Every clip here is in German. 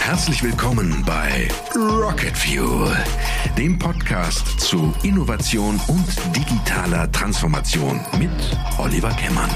Herzlich willkommen bei Rocket Fuel, dem Podcast zu Innovation und digitaler Transformation mit Oliver Kemmern.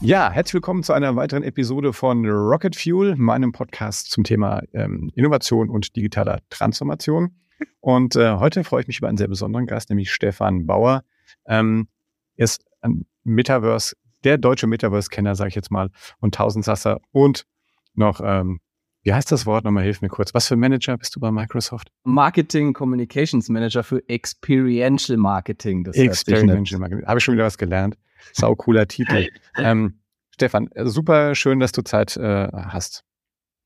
Ja, herzlich willkommen zu einer weiteren Episode von Rocket Fuel, meinem Podcast zum Thema ähm, Innovation und digitaler Transformation. Und äh, heute freue ich mich über einen sehr besonderen Gast, nämlich Stefan Bauer. Ähm, er ist ein Metaverse, der deutsche Metaverse-Kenner, sage ich jetzt mal, und Tausendsasser und noch, ähm, wie heißt das Wort nochmal? Hilf mir kurz. Was für Manager bist du bei Microsoft? Marketing Communications Manager für Experiential Marketing. Das Experiential Marketing. Habe ich schon wieder was gelernt. Sau cooler Titel. Ähm, Stefan, super schön, dass du Zeit äh, hast.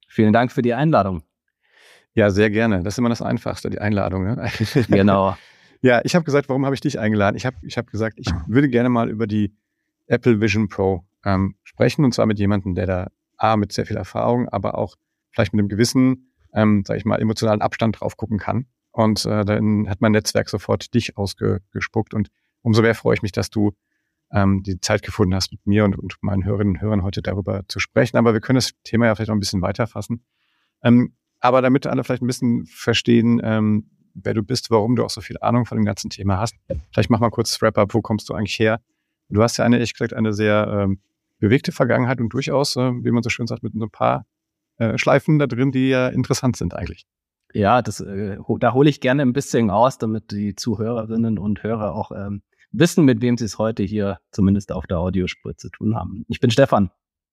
Vielen Dank für die Einladung. Ja, sehr gerne. Das ist immer das Einfachste, die Einladung. Ne? Genau. ja, ich habe gesagt, warum habe ich dich eingeladen? Ich habe ich hab gesagt, ich würde gerne mal über die Apple Vision Pro ähm, sprechen und zwar mit jemandem, der da A, mit sehr viel Erfahrung, aber auch vielleicht mit einem gewissen, ähm, sage ich mal, emotionalen Abstand drauf gucken kann. Und äh, dann hat mein Netzwerk sofort dich ausgespuckt und umso mehr freue ich mich, dass du ähm, die Zeit gefunden hast, mit mir und, und meinen Hörerinnen und Hörern heute darüber zu sprechen. Aber wir können das Thema ja vielleicht noch ein bisschen weiterfassen. Ähm, aber damit alle vielleicht ein bisschen verstehen, ähm, wer du bist, warum du auch so viel Ahnung von dem ganzen Thema hast, vielleicht mach mal kurz Wrap-up, wo kommst du eigentlich her? Du hast ja eine, ehrlich gesagt, eine sehr ähm, bewegte Vergangenheit und durchaus, äh, wie man so schön sagt, mit so ein paar äh, Schleifen da drin, die ja interessant sind eigentlich. Ja, das, äh, da hole ich gerne ein bisschen aus, damit die Zuhörerinnen und Hörer auch ähm, wissen, mit wem sie es heute hier zumindest auf der Audiospur zu tun haben. Ich bin Stefan.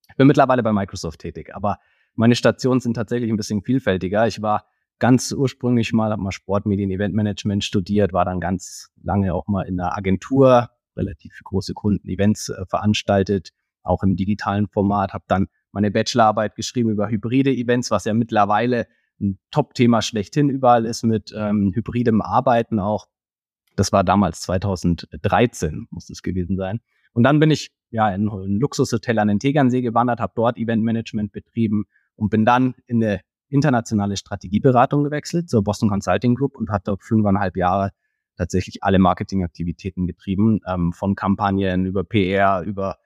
Ich bin mittlerweile bei Microsoft tätig, aber meine Stationen sind tatsächlich ein bisschen vielfältiger. Ich war ganz ursprünglich mal, habe mal Sportmedien, Eventmanagement studiert, war dann ganz lange auch mal in einer Agentur, relativ große Kunden, Events äh, veranstaltet, auch im digitalen Format, habe dann meine Bachelorarbeit geschrieben über hybride Events, was ja mittlerweile ein Top-Thema schlechthin überall ist mit ähm, hybridem Arbeiten auch. Das war damals 2013, muss es gewesen sein. Und dann bin ich ja in ein Luxushotel an den Tegernsee gewandert, habe dort Eventmanagement betrieben und bin dann in eine internationale Strategieberatung gewechselt zur Boston Consulting Group und hatte fünfeinhalb Jahre tatsächlich alle Marketingaktivitäten getrieben, ähm, von Kampagnen über PR, über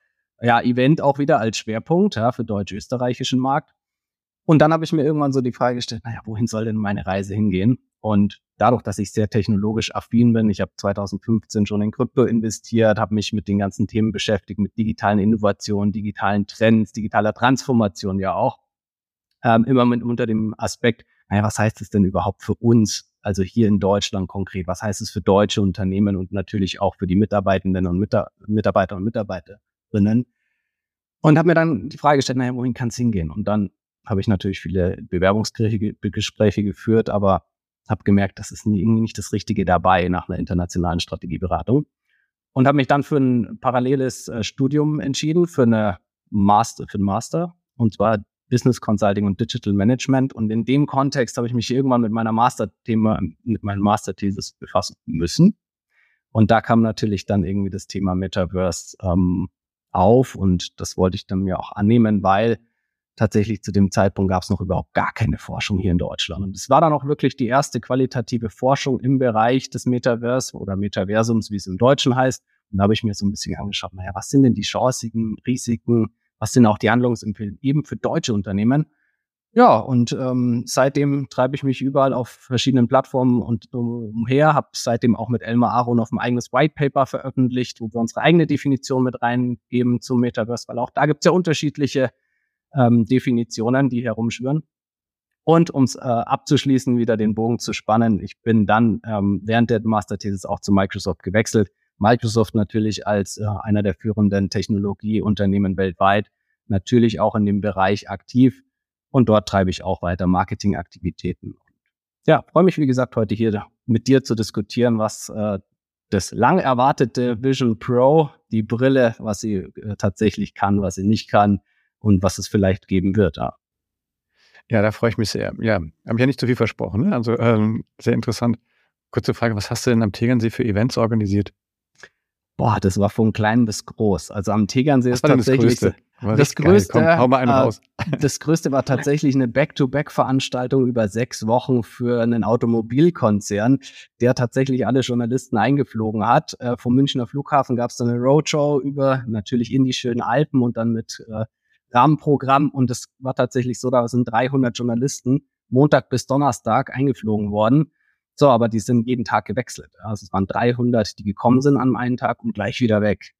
ja, Event auch wieder als Schwerpunkt ja, für deutsch-österreichischen Markt. Und dann habe ich mir irgendwann so die Frage gestellt, naja, wohin soll denn meine Reise hingehen? Und dadurch, dass ich sehr technologisch affin bin, ich habe 2015 schon in Krypto investiert, habe mich mit den ganzen Themen beschäftigt, mit digitalen Innovationen, digitalen Trends, digitaler Transformation ja auch, ähm, immer mit unter dem Aspekt, naja, was heißt es denn überhaupt für uns, also hier in Deutschland konkret, was heißt es für deutsche Unternehmen und natürlich auch für die Mitarbeitenden und Mita Mitarbeiter und Mitarbeiterinnen. Und habe mir dann die Frage gestellt, naja, wohin kann es hingehen? Und dann habe ich natürlich viele Bewerbungsgespräche geführt, aber habe gemerkt, das ist irgendwie nicht das Richtige dabei nach einer internationalen Strategieberatung. Und habe mich dann für ein paralleles äh, Studium entschieden, für eine Master, für einen Master. Und zwar Business Consulting und Digital Management. Und in dem Kontext habe ich mich irgendwann mit meiner Masterthema, mit meinem Masterthesis befassen müssen. Und da kam natürlich dann irgendwie das Thema Metaverse ähm, auf und das wollte ich dann mir auch annehmen, weil tatsächlich zu dem Zeitpunkt gab es noch überhaupt gar keine Forschung hier in Deutschland. Und es war dann auch wirklich die erste qualitative Forschung im Bereich des Metaverse oder Metaversums, wie es im Deutschen heißt. Und da habe ich mir so ein bisschen angeschaut, naja, was sind denn die Chancen, Risiken, was sind auch die Handlungsempfehlungen eben für deutsche Unternehmen. Ja, und ähm, seitdem treibe ich mich überall auf verschiedenen Plattformen und umher, habe seitdem auch mit Elmar Aron auf ein eigenes White Paper veröffentlicht, wo wir unsere eigene Definition mit reingeben zum Metaverse, weil auch da gibt es ja unterschiedliche ähm, Definitionen, die herumschwören. Und um es äh, abzuschließen, wieder den Bogen zu spannen, ich bin dann ähm, während der Masterthesis auch zu Microsoft gewechselt, Microsoft natürlich als äh, einer der führenden Technologieunternehmen weltweit natürlich auch in dem Bereich aktiv und dort treibe ich auch weiter Marketingaktivitäten. Ja, freue mich wie gesagt heute hier mit dir zu diskutieren, was äh, das lang erwartete Vision Pro, die Brille, was sie äh, tatsächlich kann, was sie nicht kann und was es vielleicht geben wird. Ja. Ja, da freue ich mich sehr. Ja, habe ich ja nicht zu viel versprochen. Ne? Also ähm, sehr interessant. Kurze Frage, was hast du denn am Tegernsee für Events organisiert? Boah, das war von klein bis groß. Also am Tegernsee ist tatsächlich. Das das größte, Komm, hau mal einen äh, raus. das größte war tatsächlich eine Back-to-Back-Veranstaltung über sechs Wochen für einen Automobilkonzern, der tatsächlich alle Journalisten eingeflogen hat. Äh, vom Münchner Flughafen gab es dann eine Roadshow über natürlich in die schönen Alpen und dann mit äh, Rahmenprogramm. Und es war tatsächlich so, da sind 300 Journalisten Montag bis Donnerstag eingeflogen worden. So, aber die sind jeden Tag gewechselt. Also es waren 300, die gekommen sind an einem Tag und gleich wieder weg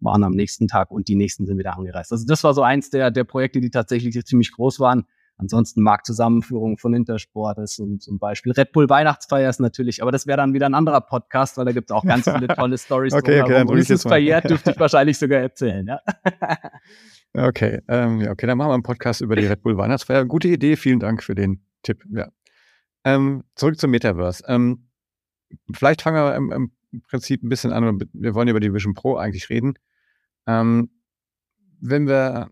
waren am nächsten Tag und die nächsten sind wieder angereist. Also das war so eins der, der Projekte, die tatsächlich ziemlich groß waren. Ansonsten Marktzusammenführung von Intersport ist und zum Beispiel Red Bull Weihnachtsfeier ist natürlich, aber das wäre dann wieder ein anderer Podcast, weil da gibt es auch ganz viele tolle Stories. okay, okay, dann und es ist verjährt, dürfte ich wahrscheinlich sogar erzählen. Ja? okay, ähm, ja, okay, dann machen wir einen Podcast über die Red Bull Weihnachtsfeier. Gute Idee, vielen Dank für den Tipp. Ja. Ähm, zurück zum Metaverse. Ähm, vielleicht fangen wir im, im Prinzip ein bisschen an. Wir wollen über die Vision Pro eigentlich reden. Ähm, wenn wir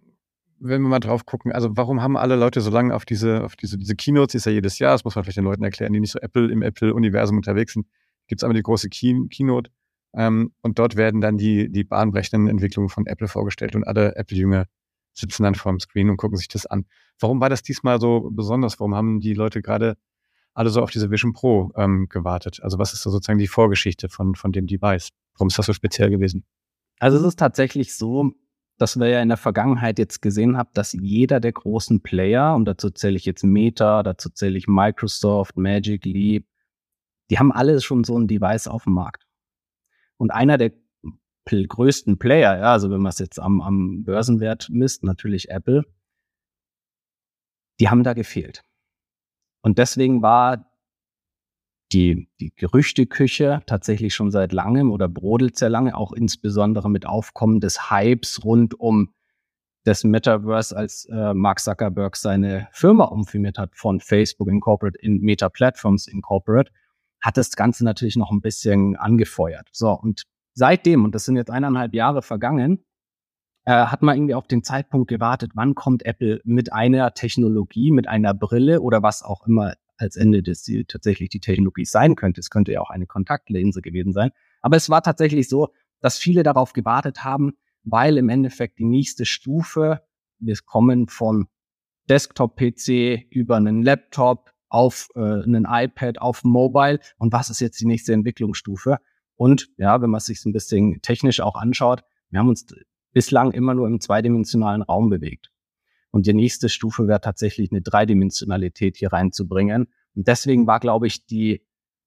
wenn wir mal drauf gucken, also warum haben alle Leute so lange auf diese, auf diese, diese Keynotes, die ist ja jedes Jahr, das muss man vielleicht den Leuten erklären, die nicht so Apple im Apple-Universum unterwegs sind, gibt es einmal die große Key Keynote ähm, und dort werden dann die, die bahnbrechenden Entwicklungen von Apple vorgestellt und alle Apple-Jünger sitzen dann vor dem Screen und gucken sich das an. Warum war das diesmal so besonders? Warum haben die Leute gerade alle so auf diese Vision Pro ähm, gewartet? Also was ist so sozusagen die Vorgeschichte von, von dem Device? Warum ist das so speziell gewesen? Also es ist tatsächlich so, dass wir ja in der Vergangenheit jetzt gesehen haben, dass jeder der großen Player, und dazu zähle ich jetzt Meta, dazu zähle ich Microsoft, Magic Leap, die haben alle schon so ein Device auf dem Markt. Und einer der größten Player, ja, also wenn man es jetzt am, am Börsenwert misst, natürlich Apple, die haben da gefehlt. Und deswegen war die, die Gerüchteküche tatsächlich schon seit langem oder brodelt sehr lange, auch insbesondere mit Aufkommen des Hypes rund um das Metaverse, als äh, Mark Zuckerberg seine Firma umfirmiert hat von Facebook Incorporate in Meta Platforms Incorporate, hat das Ganze natürlich noch ein bisschen angefeuert. So, und seitdem, und das sind jetzt eineinhalb Jahre vergangen, äh, hat man irgendwie auf den Zeitpunkt gewartet, wann kommt Apple mit einer Technologie, mit einer Brille oder was auch immer als Ende des die, tatsächlich die Technologie sein könnte. Es könnte ja auch eine Kontaktlinse gewesen sein. Aber es war tatsächlich so, dass viele darauf gewartet haben, weil im Endeffekt die nächste Stufe, wir kommen von Desktop-PC über einen Laptop auf äh, einen iPad, auf Mobile und was ist jetzt die nächste Entwicklungsstufe? Und ja, wenn man es sich ein bisschen technisch auch anschaut, wir haben uns bislang immer nur im zweidimensionalen Raum bewegt. Und die nächste Stufe wäre tatsächlich eine Dreidimensionalität hier reinzubringen. Und deswegen war, glaube ich, die,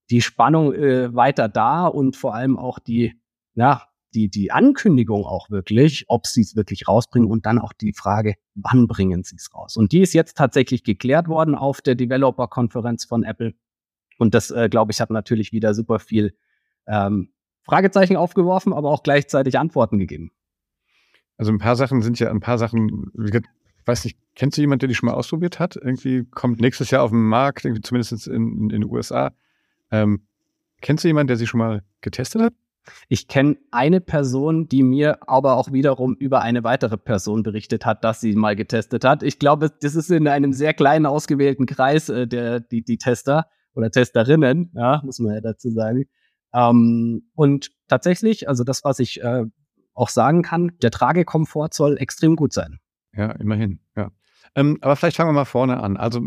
die Spannung äh, weiter da und vor allem auch die, ja, die, die Ankündigung auch wirklich, ob sie es wirklich rausbringen und dann auch die Frage, wann bringen sie es raus. Und die ist jetzt tatsächlich geklärt worden auf der Developer-Konferenz von Apple. Und das, äh, glaube ich, hat natürlich wieder super viel ähm, Fragezeichen aufgeworfen, aber auch gleichzeitig Antworten gegeben. Also ein paar Sachen sind ja, ein paar Sachen, ich weiß nicht, kennst du jemanden, der die schon mal ausprobiert hat? Irgendwie kommt nächstes Jahr auf den Markt, irgendwie zumindest in, in, den USA. Ähm, kennst du jemanden, der sie schon mal getestet hat? Ich kenne eine Person, die mir aber auch wiederum über eine weitere Person berichtet hat, dass sie mal getestet hat. Ich glaube, das ist in einem sehr kleinen ausgewählten Kreis äh, der die, die Tester oder Testerinnen, ja, muss man ja dazu sagen. Ähm, und tatsächlich, also das, was ich äh, auch sagen kann, der Tragekomfort soll extrem gut sein. Ja, immerhin, ja. Ähm, aber vielleicht fangen wir mal vorne an. Also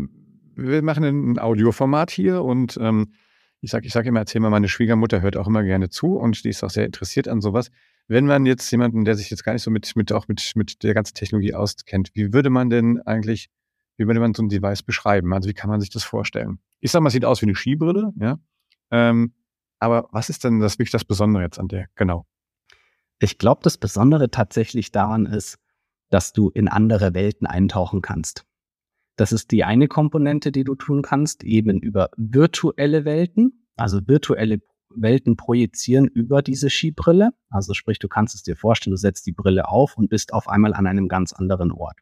wir machen ein Audioformat hier und ähm, ich sage ich sag immer, erzähl mal, meine Schwiegermutter hört auch immer gerne zu und die ist auch sehr interessiert an sowas. Wenn man jetzt jemanden, der sich jetzt gar nicht so mit, mit auch mit, mit der ganzen Technologie auskennt, wie würde man denn eigentlich, wie würde man so ein Device beschreiben? Also wie kann man sich das vorstellen? Ich sage mal, es sieht aus wie eine Skibrille, ja. Ähm, aber was ist denn das wirklich das Besondere jetzt an der, genau? Ich glaube, das Besondere tatsächlich daran ist, dass du in andere Welten eintauchen kannst. Das ist die eine Komponente, die du tun kannst, eben über virtuelle Welten, also virtuelle Welten projizieren über diese Skibrille. Also sprich, du kannst es dir vorstellen, du setzt die Brille auf und bist auf einmal an einem ganz anderen Ort.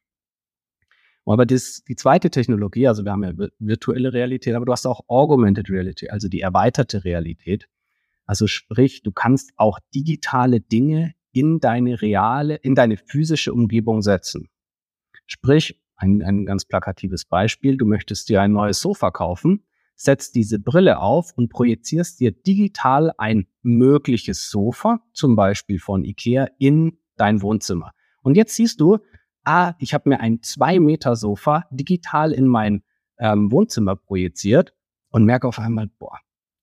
Aber das, die zweite Technologie, also wir haben ja virtuelle Realität, aber du hast auch Augmented Reality, also die erweiterte Realität. Also sprich, du kannst auch digitale Dinge in deine reale, in deine physische Umgebung setzen. Sprich, ein, ein ganz plakatives Beispiel, du möchtest dir ein neues Sofa kaufen, setzt diese Brille auf und projizierst dir digital ein mögliches Sofa, zum Beispiel von Ikea, in dein Wohnzimmer. Und jetzt siehst du, ah, ich habe mir ein zwei Meter Sofa digital in mein ähm, Wohnzimmer projiziert und merke auf einmal, boah,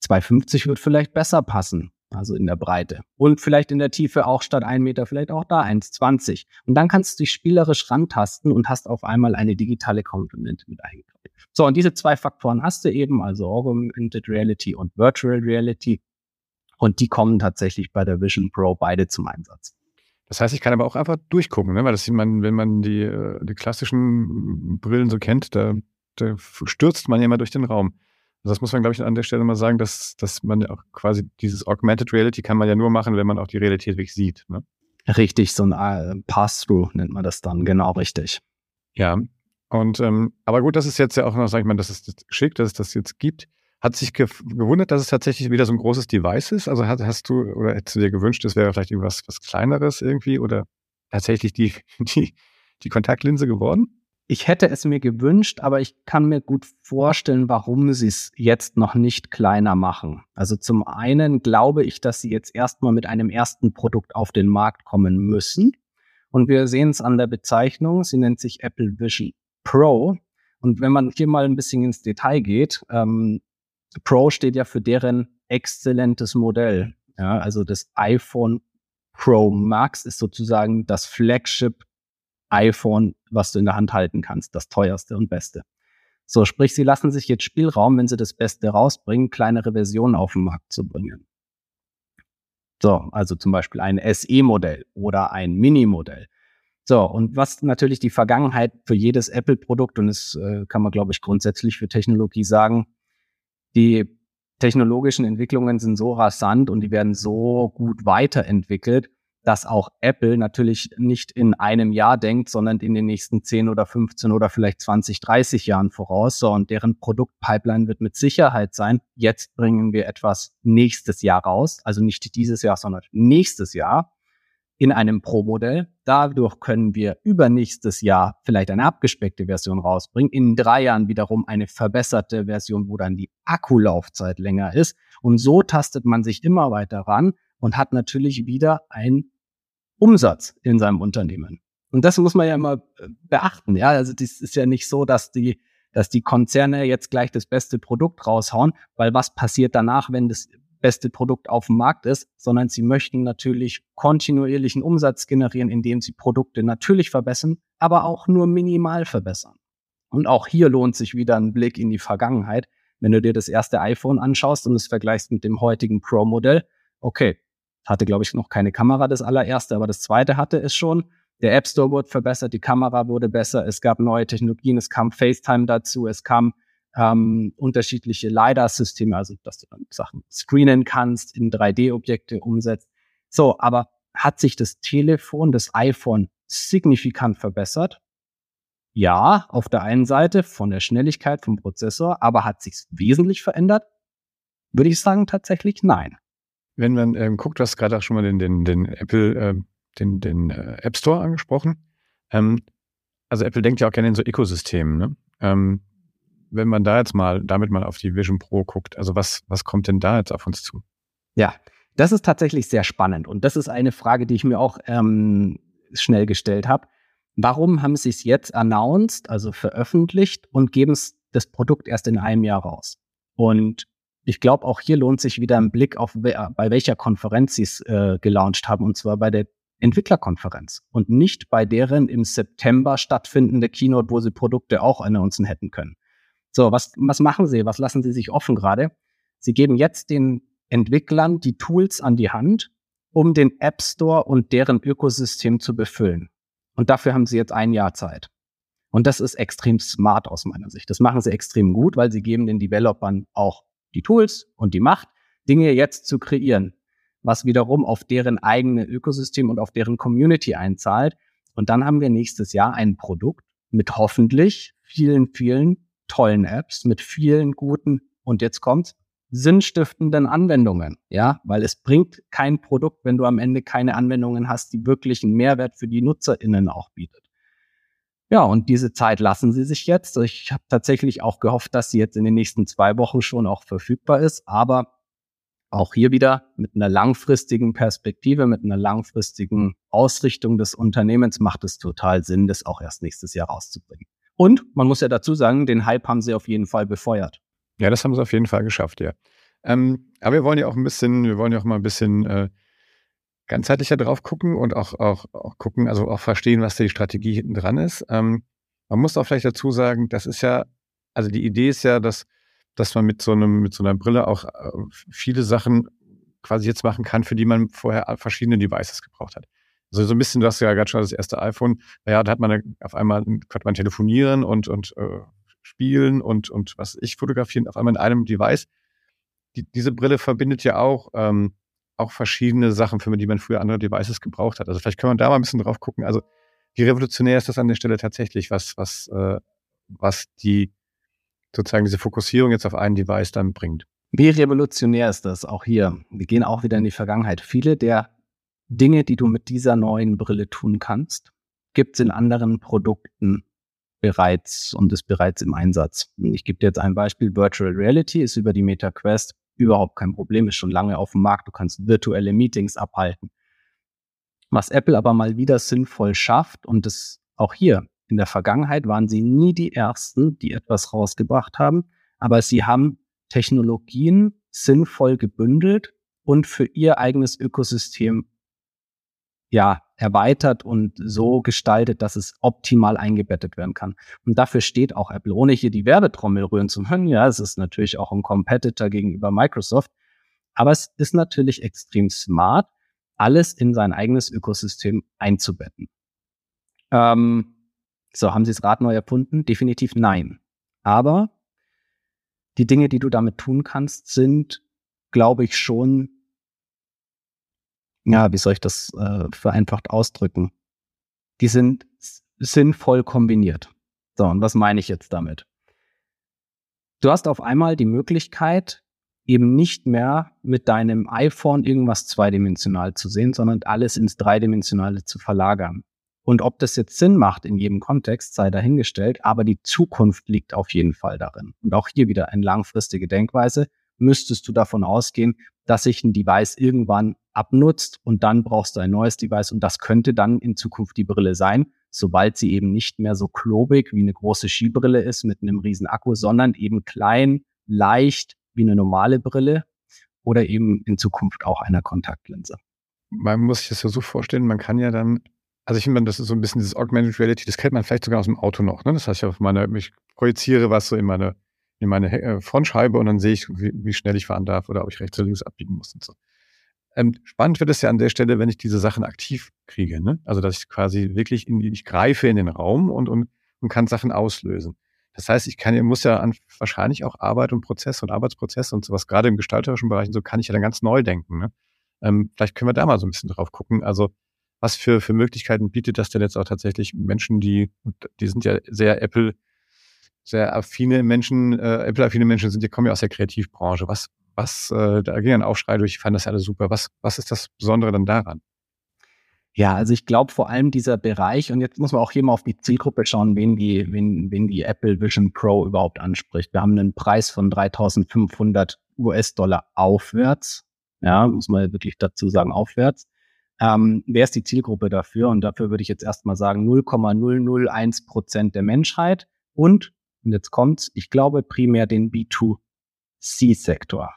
250 wird vielleicht besser passen also in der Breite. Und vielleicht in der Tiefe auch statt 1 Meter, vielleicht auch da 1,20. Und dann kannst du dich spielerisch rantasten und hast auf einmal eine digitale Komponente mit eingebaut. So, und diese zwei Faktoren hast du eben, also Augmented Reality und Virtual Reality. Und die kommen tatsächlich bei der Vision Pro beide zum Einsatz. Das heißt, ich kann aber auch einfach durchgucken, ne? weil das, man, wenn man die, äh, die klassischen Brillen so kennt, da, da stürzt man ja immer durch den Raum. Also das muss man, glaube ich, an der Stelle mal sagen, dass, dass man ja auch quasi dieses Augmented Reality kann man ja nur machen, wenn man auch die Realität wirklich sieht. Ne? Richtig, so ein äh, Pass-Through nennt man das dann, genau richtig. Ja, und ähm, aber gut, das ist jetzt ja auch noch, sag ich mal, das ist schick, dass es das jetzt gibt. Hat sich ge gewundert, dass es tatsächlich wieder so ein großes Device ist? Also hast, hast du oder hättest du dir gewünscht, es wäre vielleicht irgendwas was Kleineres irgendwie oder tatsächlich die, die, die Kontaktlinse geworden? Ich hätte es mir gewünscht, aber ich kann mir gut vorstellen, warum sie es jetzt noch nicht kleiner machen. Also zum einen glaube ich, dass sie jetzt erstmal mit einem ersten Produkt auf den Markt kommen müssen. Und wir sehen es an der Bezeichnung. Sie nennt sich Apple Vision Pro. Und wenn man hier mal ein bisschen ins Detail geht, ähm, Pro steht ja für deren exzellentes Modell. Ja, also das iPhone Pro Max ist sozusagen das Flagship iPhone, was du in der Hand halten kannst, das teuerste und beste. So, sprich, sie lassen sich jetzt Spielraum, wenn sie das Beste rausbringen, kleinere Versionen auf den Markt zu bringen. So, also zum Beispiel ein SE-Modell oder ein Mini-Modell. So, und was natürlich die Vergangenheit für jedes Apple-Produkt, und das äh, kann man, glaube ich, grundsätzlich für Technologie sagen, die technologischen Entwicklungen sind so rasant und die werden so gut weiterentwickelt, dass auch Apple natürlich nicht in einem Jahr denkt, sondern in den nächsten 10 oder 15 oder vielleicht 20, 30 Jahren voraus. So, und deren Produktpipeline wird mit Sicherheit sein, jetzt bringen wir etwas nächstes Jahr raus, also nicht dieses Jahr, sondern nächstes Jahr in einem Pro-Modell. Dadurch können wir übernächstes Jahr vielleicht eine abgespeckte Version rausbringen. In drei Jahren wiederum eine verbesserte Version, wo dann die Akkulaufzeit länger ist. Und so tastet man sich immer weiter ran und hat natürlich wieder ein Umsatz in seinem Unternehmen. Und das muss man ja immer äh, beachten. Ja, also das ist ja nicht so, dass die, dass die Konzerne jetzt gleich das beste Produkt raushauen, weil was passiert danach, wenn das beste Produkt auf dem Markt ist, sondern sie möchten natürlich kontinuierlichen Umsatz generieren, indem sie Produkte natürlich verbessern, aber auch nur minimal verbessern. Und auch hier lohnt sich wieder ein Blick in die Vergangenheit. Wenn du dir das erste iPhone anschaust und es vergleichst mit dem heutigen Pro-Modell, okay, hatte, glaube ich, noch keine Kamera, das allererste, aber das zweite hatte es schon. Der App Store wurde verbessert, die Kamera wurde besser, es gab neue Technologien, es kam FaceTime dazu, es kam ähm, unterschiedliche LiDAR-Systeme, also dass du dann Sachen screenen kannst, in 3D-Objekte umsetzt. So, aber hat sich das Telefon, das iPhone signifikant verbessert? Ja, auf der einen Seite von der Schnelligkeit vom Prozessor, aber hat sich wesentlich verändert? Würde ich sagen, tatsächlich nein wenn man ähm, guckt, du hast gerade auch schon mal den, den, den Apple, äh, den, den äh, App Store angesprochen. Ähm, also Apple denkt ja auch gerne in so Ökosystemen. Ne? Ähm, wenn man da jetzt mal, damit mal auf die Vision Pro guckt, also was, was kommt denn da jetzt auf uns zu? Ja, das ist tatsächlich sehr spannend und das ist eine Frage, die ich mir auch ähm, schnell gestellt habe. Warum haben sie es jetzt announced, also veröffentlicht und geben es das Produkt erst in einem Jahr raus? Und ich glaube, auch hier lohnt sich wieder ein Blick auf, bei welcher Konferenz sie es äh, gelauncht haben, und zwar bei der Entwicklerkonferenz und nicht bei deren im September stattfindende Keynote, wo sie Produkte auch announcen hätten können. So, was, was machen sie? Was lassen sie sich offen gerade? Sie geben jetzt den Entwicklern die Tools an die Hand, um den App Store und deren Ökosystem zu befüllen. Und dafür haben sie jetzt ein Jahr Zeit. Und das ist extrem smart aus meiner Sicht. Das machen sie extrem gut, weil sie geben den Developern auch die Tools und die Macht, Dinge jetzt zu kreieren, was wiederum auf deren eigene Ökosystem und auf deren Community einzahlt. Und dann haben wir nächstes Jahr ein Produkt mit hoffentlich vielen, vielen tollen Apps, mit vielen guten, und jetzt kommt sinnstiftenden Anwendungen. Ja, weil es bringt kein Produkt, wenn du am Ende keine Anwendungen hast, die wirklich einen Mehrwert für die NutzerInnen auch bietet. Ja, und diese Zeit lassen sie sich jetzt. Ich habe tatsächlich auch gehofft, dass sie jetzt in den nächsten zwei Wochen schon auch verfügbar ist. Aber Auch hier wieder mit einer langfristigen Perspektive, mit einer langfristigen Ausrichtung des Unternehmens macht es total Sinn, das auch erst nächstes Jahr rauszubringen. Und man muss ja dazu sagen, den Hype haben sie auf jeden Fall befeuert. Ja, das haben sie auf jeden Fall geschafft, ja. Ähm, aber wir wollen ja auch ein bisschen, wir wollen ja auch mal ein bisschen äh, ganzheitlicher drauf gucken und auch, auch, auch gucken, also auch verstehen, was die Strategie hinten dran ist. Ähm, man muss auch vielleicht dazu sagen, das ist ja, also die Idee ist ja, dass, dass man mit so einem, mit so einer Brille auch äh, viele Sachen quasi jetzt machen kann, für die man vorher verschiedene Devices gebraucht hat. Also so ein bisschen, du hast ja gerade schon das erste iPhone, ja, da hat man auf einmal, konnte man telefonieren und, und äh, spielen und, und was ich fotografieren, auf einmal in einem Device. Die, diese Brille verbindet ja auch, ähm, auch verschiedene Sachen, für die man früher andere Devices gebraucht hat. Also vielleicht können wir da mal ein bisschen drauf gucken. Also wie revolutionär ist das an der Stelle tatsächlich, was, was, äh, was die sozusagen diese Fokussierung jetzt auf ein Device dann bringt. Wie revolutionär ist das auch hier? Wir gehen auch wieder in die Vergangenheit. Viele der Dinge, die du mit dieser neuen Brille tun kannst, gibt es in anderen Produkten bereits und ist bereits im Einsatz. Ich gebe dir jetzt ein Beispiel. Virtual Reality ist über die Meta Quest überhaupt kein Problem, ist schon lange auf dem Markt. Du kannst virtuelle Meetings abhalten. Was Apple aber mal wieder sinnvoll schafft und das auch hier in der Vergangenheit waren sie nie die ersten, die etwas rausgebracht haben, aber sie haben Technologien sinnvoll gebündelt und für ihr eigenes Ökosystem ja, erweitert und so gestaltet, dass es optimal eingebettet werden kann. Und dafür steht auch Apple, ohne hier die Werbetrommel rühren zu können. Ja, es ist natürlich auch ein Competitor gegenüber Microsoft. Aber es ist natürlich extrem smart, alles in sein eigenes Ökosystem einzubetten. Ähm, so, haben Sie das Rad neu erfunden? Definitiv nein. Aber die Dinge, die du damit tun kannst, sind, glaube ich, schon ja, wie soll ich das äh, vereinfacht ausdrücken? Die sind sinnvoll kombiniert. So, und was meine ich jetzt damit? Du hast auf einmal die Möglichkeit, eben nicht mehr mit deinem iPhone irgendwas zweidimensional zu sehen, sondern alles ins Dreidimensionale zu verlagern. Und ob das jetzt Sinn macht in jedem Kontext, sei dahingestellt, aber die Zukunft liegt auf jeden Fall darin. Und auch hier wieder eine langfristige Denkweise. Müsstest du davon ausgehen, dass sich ein Device irgendwann abnutzt und dann brauchst du ein neues Device und das könnte dann in Zukunft die Brille sein, sobald sie eben nicht mehr so klobig wie eine große Skibrille ist mit einem riesen Akku, sondern eben klein, leicht wie eine normale Brille oder eben in Zukunft auch einer Kontaktlinse. Man muss sich das ja so vorstellen, man kann ja dann, also ich finde, das ist so ein bisschen dieses Augmented Reality, das kennt man vielleicht sogar aus dem Auto noch. Ne? Das heißt, ich meine, ich projiziere was so in meine in meine äh, Frontscheibe und dann sehe ich, wie, wie, schnell ich fahren darf oder ob ich rechts oder links abbiegen muss und so. Ähm, spannend wird es ja an der Stelle, wenn ich diese Sachen aktiv kriege. Ne? Also, dass ich quasi wirklich in die, ich greife in den Raum und, und, und kann Sachen auslösen. Das heißt, ich kann, muss ja an wahrscheinlich auch Arbeit und Prozesse und Arbeitsprozesse und sowas, gerade im gestalterischen Bereich und so, kann ich ja dann ganz neu denken. Ne? Ähm, vielleicht können wir da mal so ein bisschen drauf gucken. Also, was für, für Möglichkeiten bietet das denn jetzt auch tatsächlich Menschen, die, die sind ja sehr Apple sehr affine Menschen, äh, Apple-affine Menschen sind, die kommen ja aus der Kreativbranche. Was, was, äh, da ging ein Aufschrei durch, ich fand das alles super. Was, was ist das Besondere dann daran? Ja, also ich glaube vor allem dieser Bereich, und jetzt muss man auch hier mal auf die Zielgruppe schauen, wen die, wen, wen die Apple Vision Pro überhaupt anspricht. Wir haben einen Preis von 3500 US-Dollar aufwärts. Ja, muss man wirklich dazu sagen, aufwärts. Ähm, wer ist die Zielgruppe dafür? Und dafür würde ich jetzt erstmal sagen 0,001 Prozent der Menschheit und und jetzt kommt's, ich glaube primär den B2C-Sektor.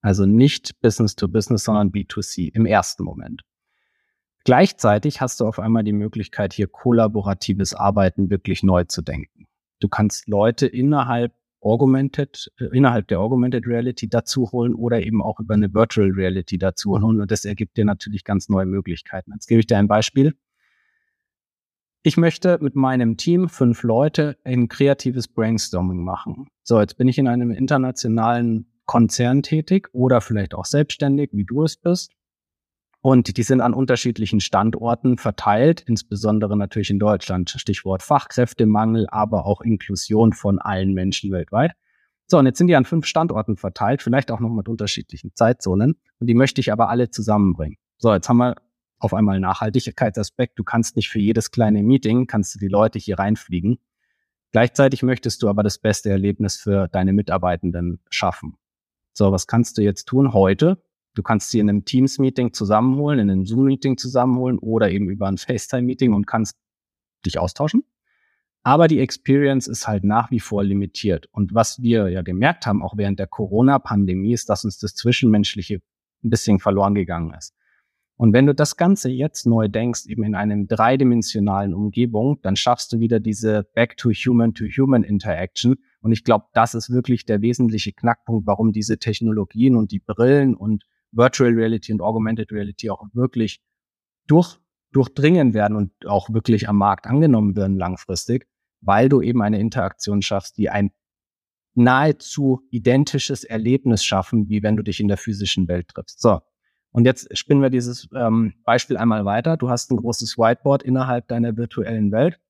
Also nicht Business to Business, sondern B2C im ersten Moment. Gleichzeitig hast du auf einmal die Möglichkeit, hier kollaboratives Arbeiten wirklich neu zu denken. Du kannst Leute innerhalb Augmented, äh, innerhalb der Augmented Reality dazu holen oder eben auch über eine Virtual Reality dazu holen. Und das ergibt dir natürlich ganz neue Möglichkeiten. Jetzt gebe ich dir ein Beispiel. Ich möchte mit meinem Team, fünf Leute, ein kreatives Brainstorming machen. So, jetzt bin ich in einem internationalen Konzern tätig oder vielleicht auch selbstständig, wie du es bist. Und die sind an unterschiedlichen Standorten verteilt, insbesondere natürlich in Deutschland. Stichwort Fachkräftemangel, aber auch Inklusion von allen Menschen weltweit. So, und jetzt sind die an fünf Standorten verteilt, vielleicht auch noch mit unterschiedlichen Zeitzonen. Und die möchte ich aber alle zusammenbringen. So, jetzt haben wir auf einmal Nachhaltigkeitsaspekt. Du kannst nicht für jedes kleine Meeting, kannst du die Leute hier reinfliegen. Gleichzeitig möchtest du aber das beste Erlebnis für deine Mitarbeitenden schaffen. So, was kannst du jetzt tun heute? Du kannst sie in einem Teams-Meeting zusammenholen, in einem Zoom-Meeting zusammenholen oder eben über ein FaceTime-Meeting und kannst dich austauschen. Aber die Experience ist halt nach wie vor limitiert. Und was wir ja gemerkt haben, auch während der Corona-Pandemie, ist, dass uns das Zwischenmenschliche ein bisschen verloren gegangen ist. Und wenn du das Ganze jetzt neu denkst, eben in einem dreidimensionalen Umgebung, dann schaffst du wieder diese Back-to-Human-to-Human-Interaction. Und ich glaube, das ist wirklich der wesentliche Knackpunkt, warum diese Technologien und die Brillen und Virtual Reality und Augmented Reality auch wirklich durch, durchdringen werden und auch wirklich am Markt angenommen werden langfristig, weil du eben eine Interaktion schaffst, die ein nahezu identisches Erlebnis schaffen, wie wenn du dich in der physischen Welt triffst. So, und jetzt spinnen wir dieses ähm, Beispiel einmal weiter. Du hast ein großes Whiteboard innerhalb deiner virtuellen Welt.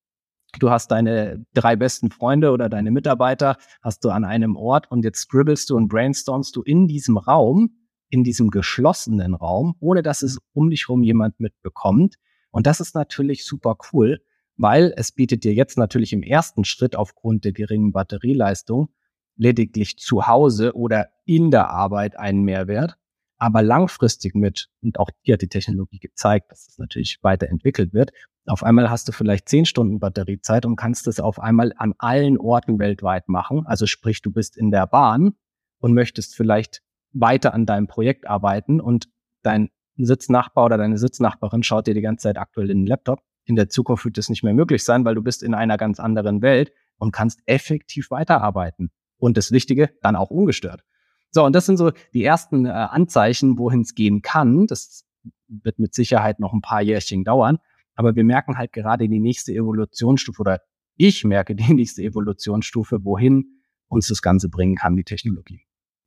Du hast deine drei besten Freunde oder deine Mitarbeiter, hast du an einem Ort und jetzt scribbelst du und brainstormst du in diesem Raum, in diesem geschlossenen Raum, ohne dass es um dich herum jemand mitbekommt. Und das ist natürlich super cool, weil es bietet dir jetzt natürlich im ersten Schritt aufgrund der geringen Batterieleistung lediglich zu Hause oder in der Arbeit einen Mehrwert aber langfristig mit, und auch hier hat die Technologie gezeigt, dass das natürlich weiterentwickelt wird, auf einmal hast du vielleicht zehn Stunden Batteriezeit und kannst das auf einmal an allen Orten weltweit machen. Also sprich, du bist in der Bahn und möchtest vielleicht weiter an deinem Projekt arbeiten und dein Sitznachbar oder deine Sitznachbarin schaut dir die ganze Zeit aktuell in den Laptop. In der Zukunft wird das nicht mehr möglich sein, weil du bist in einer ganz anderen Welt und kannst effektiv weiterarbeiten. Und das Wichtige, dann auch ungestört. So, und das sind so die ersten äh, Anzeichen, wohin es gehen kann. Das wird mit Sicherheit noch ein paar Jährchen dauern. Aber wir merken halt gerade die nächste Evolutionsstufe oder ich merke die nächste Evolutionsstufe, wohin uns das Ganze bringen kann, die Technologie.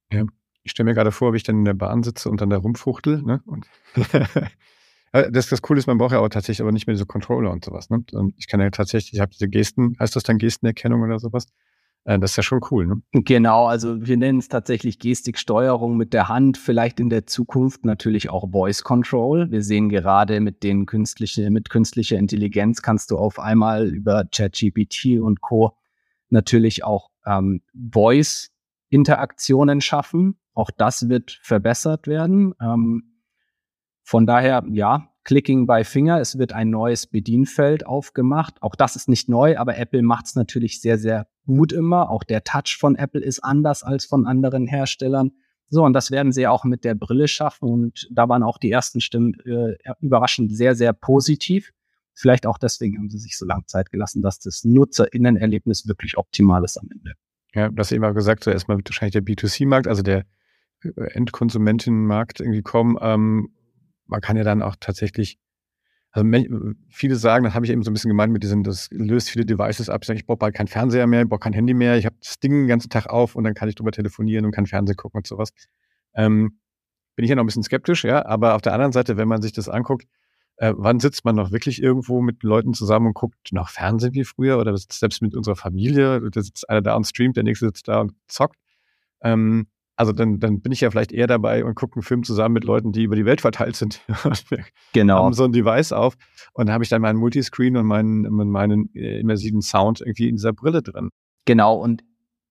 Ja, ich stelle mir gerade vor, wie ich dann in der Bahn sitze und dann da rumfuchtel. Ne? Und das, das Coole ist, man braucht ja auch tatsächlich aber nicht mehr so Controller und sowas. Ne? Ich kann ja tatsächlich, ich habe diese Gesten, heißt das dann Gestenerkennung oder sowas? Äh, das ist ja schon cool, ne? Genau, also wir nennen es tatsächlich Gestiksteuerung mit der Hand, vielleicht in der Zukunft natürlich auch Voice Control. Wir sehen gerade mit den künstliche, mit künstlicher Intelligenz kannst du auf einmal über ChatGPT und Co. natürlich auch ähm, Voice Interaktionen schaffen. Auch das wird verbessert werden. Ähm, von daher, ja, Clicking by Finger. Es wird ein neues Bedienfeld aufgemacht. Auch das ist nicht neu, aber Apple macht es natürlich sehr, sehr gut immer. Auch der Touch von Apple ist anders als von anderen Herstellern. So, und das werden sie auch mit der Brille schaffen. Und da waren auch die ersten Stimmen äh, überraschend sehr, sehr positiv. Vielleicht auch deswegen haben sie sich so lange Zeit gelassen, dass das Nutzerinnenerlebnis wirklich optimal ist am Ende. Ja, du hast eben auch gesagt, so erstmal wird wahrscheinlich der B2C-Markt, also der äh, Endkonsumentinnenmarkt irgendwie kommen. Ähm, man kann ja dann auch tatsächlich, also viele sagen, das habe ich eben so ein bisschen gemeint mit diesem, das löst viele Devices ab. Ich sage, ich brauche bald keinen Fernseher mehr, ich brauche kein Handy mehr, ich habe das Ding den ganzen Tag auf und dann kann ich drüber telefonieren und kann Fernsehen gucken und sowas. Ähm, bin ich ja noch ein bisschen skeptisch, ja, aber auf der anderen Seite, wenn man sich das anguckt, äh, wann sitzt man noch wirklich irgendwo mit Leuten zusammen und guckt nach Fernsehen wie früher oder selbst mit unserer Familie, da sitzt einer da und streamt, der nächste sitzt da und zockt. Ähm, also dann, dann bin ich ja vielleicht eher dabei und gucke einen Film zusammen mit Leuten, die über die Welt verteilt sind. genau. Haben so ein Device auf und dann habe ich dann meinen Multiscreen und meinen, meinen äh, immersiven Sound irgendwie in dieser Brille drin. Genau. Und,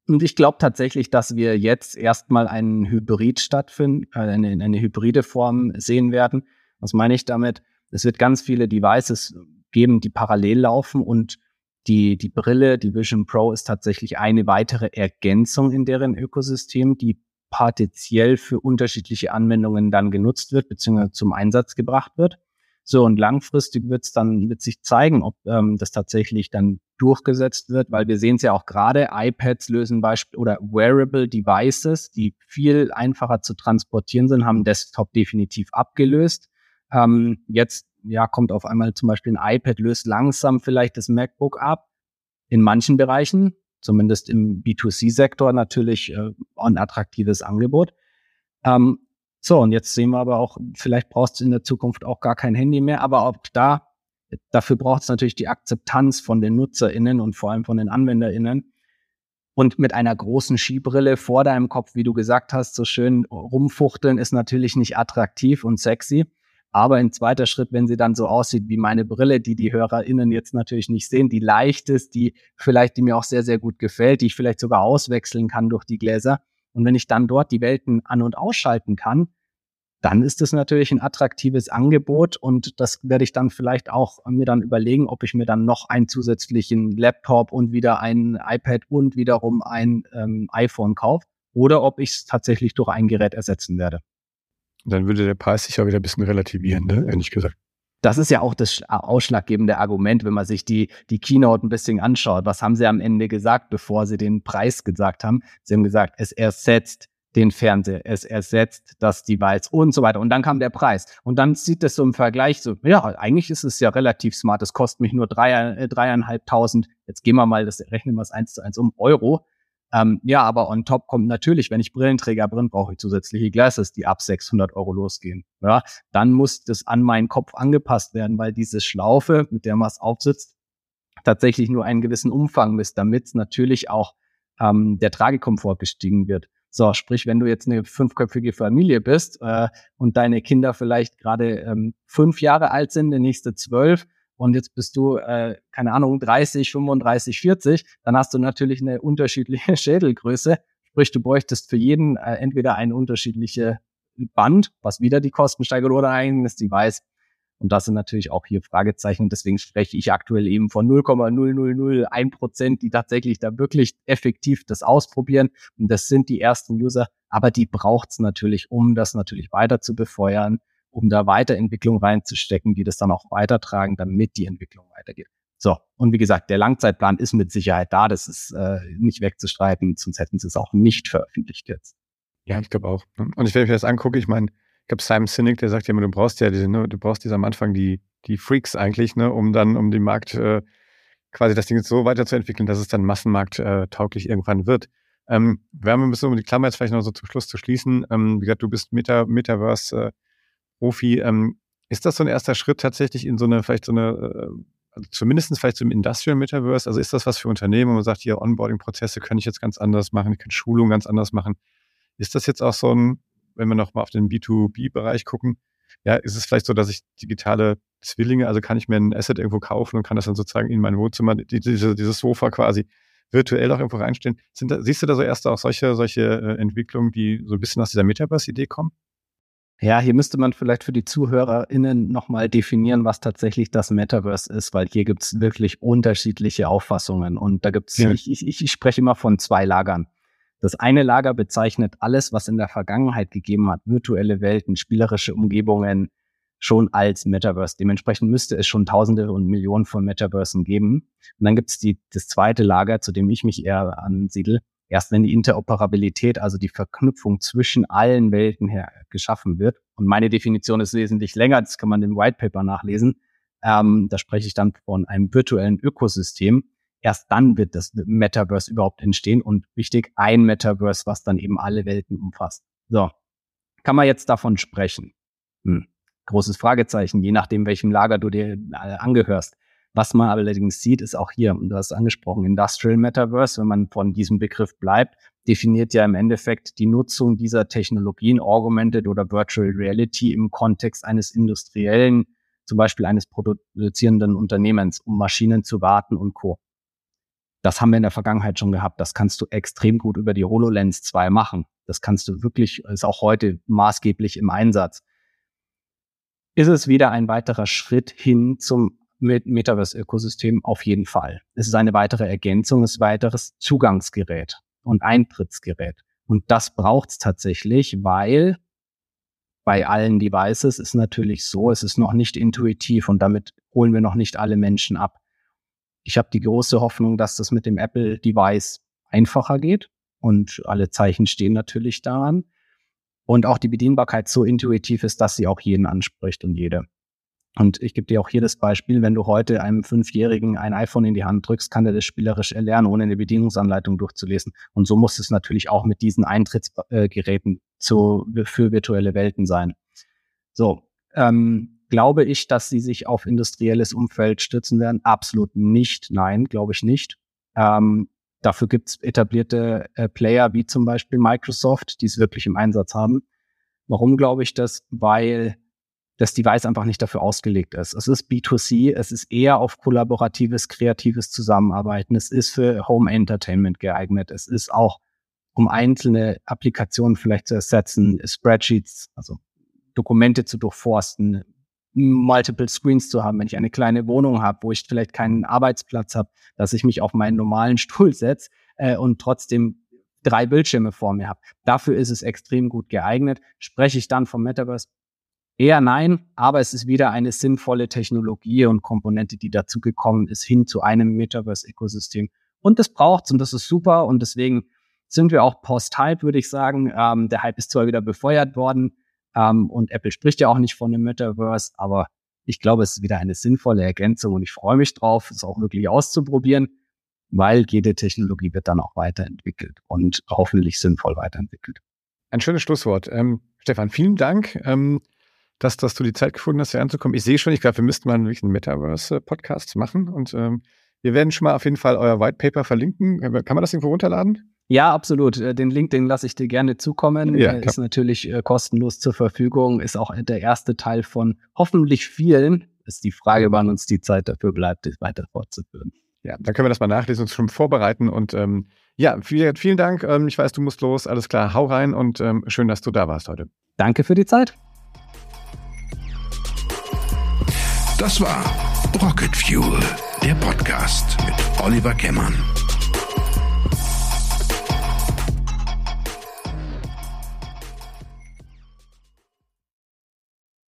und ich glaube tatsächlich, dass wir jetzt erstmal einen Hybrid stattfinden, äh, eine, eine hybride Form sehen werden. Was meine ich damit? Es wird ganz viele Devices geben, die parallel laufen und die, die Brille, die Vision Pro ist tatsächlich eine weitere Ergänzung in deren Ökosystem, die partiell für unterschiedliche Anwendungen dann genutzt wird, beziehungsweise zum Einsatz gebracht wird. So, und langfristig wird es dann wird sich zeigen, ob ähm, das tatsächlich dann durchgesetzt wird, weil wir sehen es ja auch gerade, iPads lösen Beispiel oder Wearable Devices, die viel einfacher zu transportieren sind, haben Desktop definitiv abgelöst. Ähm, jetzt ja, kommt auf einmal zum Beispiel ein iPad, löst langsam vielleicht das MacBook ab. In manchen Bereichen, zumindest im B2C-Sektor natürlich äh, ein attraktives Angebot. Ähm, so, und jetzt sehen wir aber auch, vielleicht brauchst du in der Zukunft auch gar kein Handy mehr, aber auch da, dafür braucht es natürlich die Akzeptanz von den NutzerInnen und vor allem von den AnwenderInnen. Und mit einer großen Skibrille vor deinem Kopf, wie du gesagt hast, so schön rumfuchteln, ist natürlich nicht attraktiv und sexy. Aber in zweiter Schritt, wenn sie dann so aussieht wie meine Brille, die die HörerInnen jetzt natürlich nicht sehen, die leicht ist, die vielleicht, die mir auch sehr, sehr gut gefällt, die ich vielleicht sogar auswechseln kann durch die Gläser, Und wenn ich dann dort die Welten an- und ausschalten kann, dann ist es natürlich ein attraktives Angebot und das werde ich dann vielleicht auch mir dann überlegen, ob ich mir dann noch einen zusätzlichen Laptop und wieder ein iPad und wiederum ein ähm, iPhone kaufe oder ob ich es tatsächlich durch ein Gerät ersetzen werde. Dann würde der Preis sich ja wieder ein bisschen relativieren, ne? ehrlich gesagt. Das ist ja auch das ausschlaggebende Argument, wenn man sich die, die Keynote ein bisschen anschaut. Was haben sie am Ende gesagt, bevor sie den Preis gesagt haben? Sie haben gesagt, es ersetzt den Fernseher, es ersetzt das Device und so weiter. Und dann kam der Preis. Und dann sieht das so im Vergleich so, ja, eigentlich ist es ja relativ smart. Es kostet mich nur äh, dreieinhalbtausend. Jetzt gehen wir mal, das rechnen wir es eins zu eins um Euro. Ähm, ja, aber on top kommt natürlich, wenn ich Brillenträger bin, brauche ich zusätzliche Glasses, die ab 600 Euro losgehen. Ja, dann muss das an meinen Kopf angepasst werden, weil diese Schlaufe, mit der man es aufsitzt, tatsächlich nur einen gewissen Umfang misst, damit natürlich auch ähm, der Tragekomfort gestiegen wird. So, sprich, wenn du jetzt eine fünfköpfige Familie bist äh, und deine Kinder vielleicht gerade ähm, fünf Jahre alt sind, der nächste zwölf, und jetzt bist du, äh, keine Ahnung, 30, 35, 40, dann hast du natürlich eine unterschiedliche Schädelgröße. Sprich, du bräuchtest für jeden äh, entweder eine unterschiedliche Band, was wieder die Kosten steigert, oder ein eigenes Device. Und das sind natürlich auch hier Fragezeichen. deswegen spreche ich aktuell eben von 0,0001 Prozent, die tatsächlich da wirklich effektiv das ausprobieren. Und das sind die ersten User. Aber die braucht's natürlich, um das natürlich weiter zu befeuern um da Weiterentwicklung reinzustecken, die das dann auch weitertragen, damit die Entwicklung weitergeht. So, und wie gesagt, der Langzeitplan ist mit Sicherheit da, das ist äh, nicht wegzustreiten, sonst hätten sie es auch nicht veröffentlicht jetzt. Ja, ich glaube auch. Ne? Und ich, wenn ich mir das angucke, ich meine, ich glaube, Simon Sinek, der sagt ja immer, du brauchst ja diese, ne, du brauchst diese am Anfang die, die Freaks eigentlich, ne, um dann, um den Markt äh, quasi das Ding so weiterzuentwickeln, dass es dann massenmarkt äh, irgendwann wird. Ähm, wir haben ein bisschen um die Klammer jetzt vielleicht noch so zum Schluss zu schließen. Ähm, wie gesagt, du bist Meta, Metaverse äh, Profi. Ähm, ist das so ein erster Schritt tatsächlich in so eine, vielleicht so eine, äh, also zumindest vielleicht so im Industrial Metaverse? Also ist das was für Unternehmen, wo man sagt, hier Onboarding-Prozesse kann ich jetzt ganz anders machen, ich kann Schulungen ganz anders machen. Ist das jetzt auch so ein, wenn wir nochmal auf den B2B-Bereich gucken, ja, ist es vielleicht so, dass ich digitale Zwillinge, also kann ich mir ein Asset irgendwo kaufen und kann das dann sozusagen in mein Wohnzimmer, die, diese, dieses Sofa quasi virtuell auch irgendwo reinstellen. Da, siehst du da so erst auch solche, solche äh, Entwicklungen, die so ein bisschen aus dieser Metaverse-Idee kommen? Ja, hier müsste man vielleicht für die ZuhörerInnen nochmal definieren, was tatsächlich das Metaverse ist, weil hier gibt's wirklich unterschiedliche Auffassungen. Und da gibt's, ja. ich, ich, ich spreche immer von zwei Lagern. Das eine Lager bezeichnet alles, was in der Vergangenheit gegeben hat, virtuelle Welten, spielerische Umgebungen, schon als Metaverse. Dementsprechend müsste es schon Tausende und Millionen von Metaversen geben. Und dann gibt's die, das zweite Lager, zu dem ich mich eher ansiedel, erst wenn die Interoperabilität, also die Verknüpfung zwischen allen Welten her geschaffen wird. Und meine Definition ist wesentlich länger, das kann man im White Paper nachlesen. Ähm, da spreche ich dann von einem virtuellen Ökosystem. Erst dann wird das Metaverse überhaupt entstehen und wichtig, ein Metaverse, was dann eben alle Welten umfasst. So, kann man jetzt davon sprechen? Hm. Großes Fragezeichen, je nachdem, welchem Lager du dir äh, angehörst. Was man allerdings sieht, ist auch hier, und du hast angesprochen, Industrial Metaverse, wenn man von diesem Begriff bleibt, definiert ja im Endeffekt die Nutzung dieser Technologien, Augmented oder Virtual Reality im Kontext eines industriellen, zum Beispiel eines produzierenden Unternehmens, um Maschinen zu warten und Co. Das haben wir in der Vergangenheit schon gehabt. Das kannst du extrem gut über die HoloLens 2 machen. Das kannst du wirklich, ist auch heute maßgeblich im Einsatz. Ist es wieder ein weiterer Schritt hin zum mit Metaverse-Ökosystem auf jeden Fall. Es ist eine weitere Ergänzung, es ist ein weiteres Zugangsgerät und Eintrittsgerät. Und das braucht es tatsächlich, weil bei allen Devices ist natürlich so, es ist noch nicht intuitiv und damit holen wir noch nicht alle Menschen ab. Ich habe die große Hoffnung, dass das mit dem Apple-Device einfacher geht und alle Zeichen stehen natürlich daran. Und auch die Bedienbarkeit so intuitiv ist, dass sie auch jeden anspricht und jede. Und ich gebe dir auch hier das Beispiel, wenn du heute einem Fünfjährigen ein iPhone in die Hand drückst, kann er das spielerisch erlernen, ohne eine Bedienungsanleitung durchzulesen. Und so muss es natürlich auch mit diesen Eintrittsgeräten zu, für virtuelle Welten sein. So, ähm, glaube ich, dass sie sich auf industrielles Umfeld stützen werden? Absolut nicht. Nein, glaube ich nicht. Ähm, dafür gibt es etablierte äh, Player wie zum Beispiel Microsoft, die es wirklich im Einsatz haben. Warum glaube ich das? Weil das Device einfach nicht dafür ausgelegt ist. Es ist B2C, es ist eher auf kollaboratives, kreatives Zusammenarbeiten, es ist für Home Entertainment geeignet, es ist auch um einzelne Applikationen vielleicht zu ersetzen, Spreadsheets, also Dokumente zu durchforsten, multiple Screens zu haben, wenn ich eine kleine Wohnung habe, wo ich vielleicht keinen Arbeitsplatz habe, dass ich mich auf meinen normalen Stuhl setze äh, und trotzdem drei Bildschirme vor mir habe. Dafür ist es extrem gut geeignet. Spreche ich dann vom Metaverse? Eher nein, aber es ist wieder eine sinnvolle Technologie und Komponente, die dazugekommen ist, hin zu einem Metaverse-Ökosystem. Und das braucht's und das ist super und deswegen sind wir auch post-Hype, würde ich sagen. Ähm, der Hype ist zwar wieder befeuert worden ähm, und Apple spricht ja auch nicht von dem Metaverse, aber ich glaube, es ist wieder eine sinnvolle Ergänzung und ich freue mich drauf, es auch wirklich auszuprobieren, weil jede Technologie wird dann auch weiterentwickelt und hoffentlich sinnvoll weiterentwickelt. Ein schönes Schlusswort. Ähm, Stefan, vielen Dank. Dass, dass du die Zeit gefunden hast, hier anzukommen. Ich sehe schon, ich glaube, wir müssten mal einen Metaverse-Podcast machen und ähm, wir werden schon mal auf jeden Fall euer White Paper verlinken. Kann man das irgendwo runterladen? Ja, absolut. Äh, den Link, den lasse ich dir gerne zukommen. Ja, ist natürlich äh, kostenlos zur Verfügung, ist auch der erste Teil von hoffentlich vielen. Ist die Frage, wann uns die Zeit dafür bleibt, das weiter fortzuführen. Ja, dann können wir das mal nachlesen und schon vorbereiten. Und ähm, ja, vielen, vielen Dank. Ähm, ich weiß, du musst los. Alles klar, hau rein und ähm, schön, dass du da warst heute. Danke für die Zeit. Das war Rocket Fuel, der Podcast mit Oliver Kemmern.